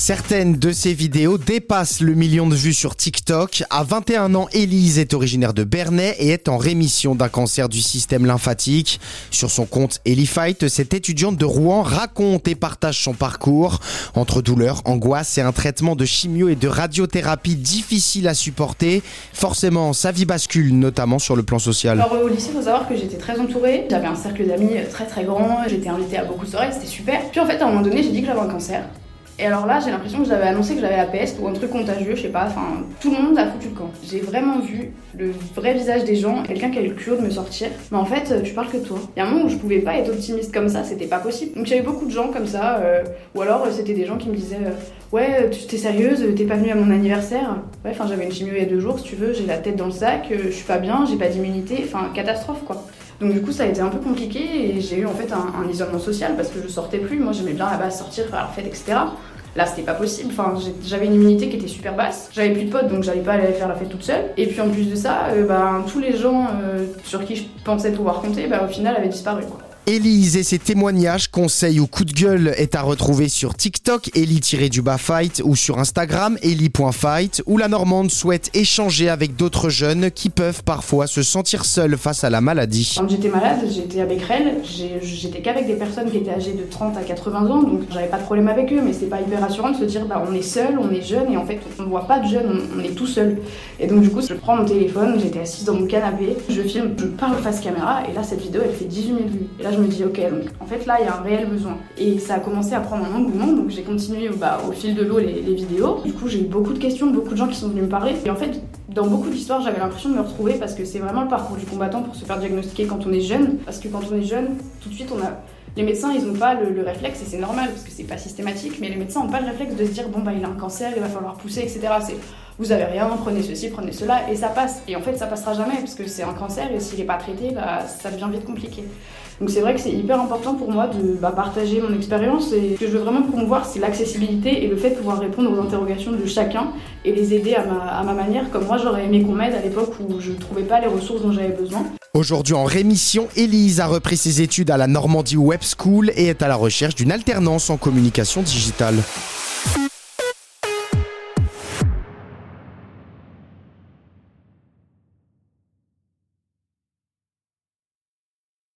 Certaines de ces vidéos dépassent le million de vues sur TikTok. À 21 ans, Élise est originaire de Bernay et est en rémission d'un cancer du système lymphatique. Sur son compte Elifight, cette étudiante de Rouen raconte et partage son parcours. Entre douleur, angoisse et un traitement de chimio et de radiothérapie difficile à supporter, forcément sa vie bascule, notamment sur le plan social. Alors au lycée, il faut savoir que j'étais très entourée. J'avais un cercle d'amis très très grand. J'étais invitée à beaucoup de soirées, c'était super. Puis en fait, à un moment donné, j'ai dit que j'avais un cancer. Et alors là, j'ai l'impression que j'avais annoncé que j'avais la peste ou un truc contagieux, je sais pas, enfin, tout le monde a foutu le camp. J'ai vraiment vu le vrai visage des gens, quelqu'un qui a eu le culot de me sortir. Mais en fait, je parle que de toi. Il y a un moment où je pouvais pas être optimiste comme ça, c'était pas possible. Donc j'avais beaucoup de gens comme ça, euh, ou alors euh, c'était des gens qui me disaient euh, Ouais, tu t'es sérieuse, t'es pas venue à mon anniversaire Ouais, enfin, j'avais une chimio il y a deux jours, si tu veux, j'ai la tête dans le sac, je suis pas bien, j'ai pas d'immunité, enfin, catastrophe quoi. Donc du coup ça a été un peu compliqué et j'ai eu en fait un, isolement social parce que je sortais plus, moi j'aimais bien à la base sortir, faire la fête, etc. Là, c'était pas possible. Enfin, j'avais une immunité qui était super basse. J'avais plus de potes, donc j'allais pas aller faire la fête toute seule. Et puis en plus de ça, euh, bah, tous les gens euh, sur qui je pensais pouvoir compter, bah, au final, avaient disparu. Quoi. Élise et ses témoignages, conseils ou coups de gueule est à retrouver sur TikTok, Ellie-du-bas fight ou sur Instagram, Ellie.fight, où la Normande souhaite échanger avec d'autres jeunes qui peuvent parfois se sentir seuls face à la maladie. Quand j'étais malade, j'étais à Becquerel, j'étais qu'avec des personnes qui étaient âgées de 30 à 80 ans, donc j'avais pas de problème avec eux, mais c'est pas hyper rassurant de se dire bah on est seul, on est jeune, et en fait on voit pas de jeunes, on, est tout seul. Et donc du coup, je prends mon téléphone, j'étais assise dans mon canapé, je filme, je parle face caméra, et là cette vidéo elle fait 18 000 vues. Je me dis, ok, donc en fait là, il y a un réel besoin. Et ça a commencé à prendre un engouement, donc j'ai continué bah, au fil de l'eau les, vidéos. Du coup, j'ai eu beaucoup de questions, beaucoup de gens qui sont venus me parler. Et en fait, dans beaucoup d'histoires, j'avais l'impression de me retrouver parce que c'est vraiment le parcours du combattant pour se faire diagnostiquer quand on est jeune. Parce que quand on est jeune, tout de suite, on a les médecins, ils n'ont pas le, réflexe, et c'est normal parce que c'est pas systématique, mais les médecins n'ont pas le réflexe de se dire bon bah il a un cancer, il va falloir pousser, etc. C'est vous avez rien, prenez ceci, prenez cela, et ça passe. Et en fait, ça passera jamais parce que c'est un cancer et s'il n'est pas traité, bah, ça devient vite compliqué. Donc c'est vrai que c'est hyper important pour moi de bah, partager mon expérience et ce que je veux vraiment promouvoir, c'est l'accessibilité et le fait de pouvoir répondre aux interrogations de chacun et les aider à ma, à ma manière, comme moi j'aurais aimé qu'on m'aide à l'époque où je ne trouvais pas les ressources dont j'avais besoin. Aujourd'hui en rémission, Élise a repris ses études à la Normandie Web School et est à la recherche d'une alternance en communication digitale.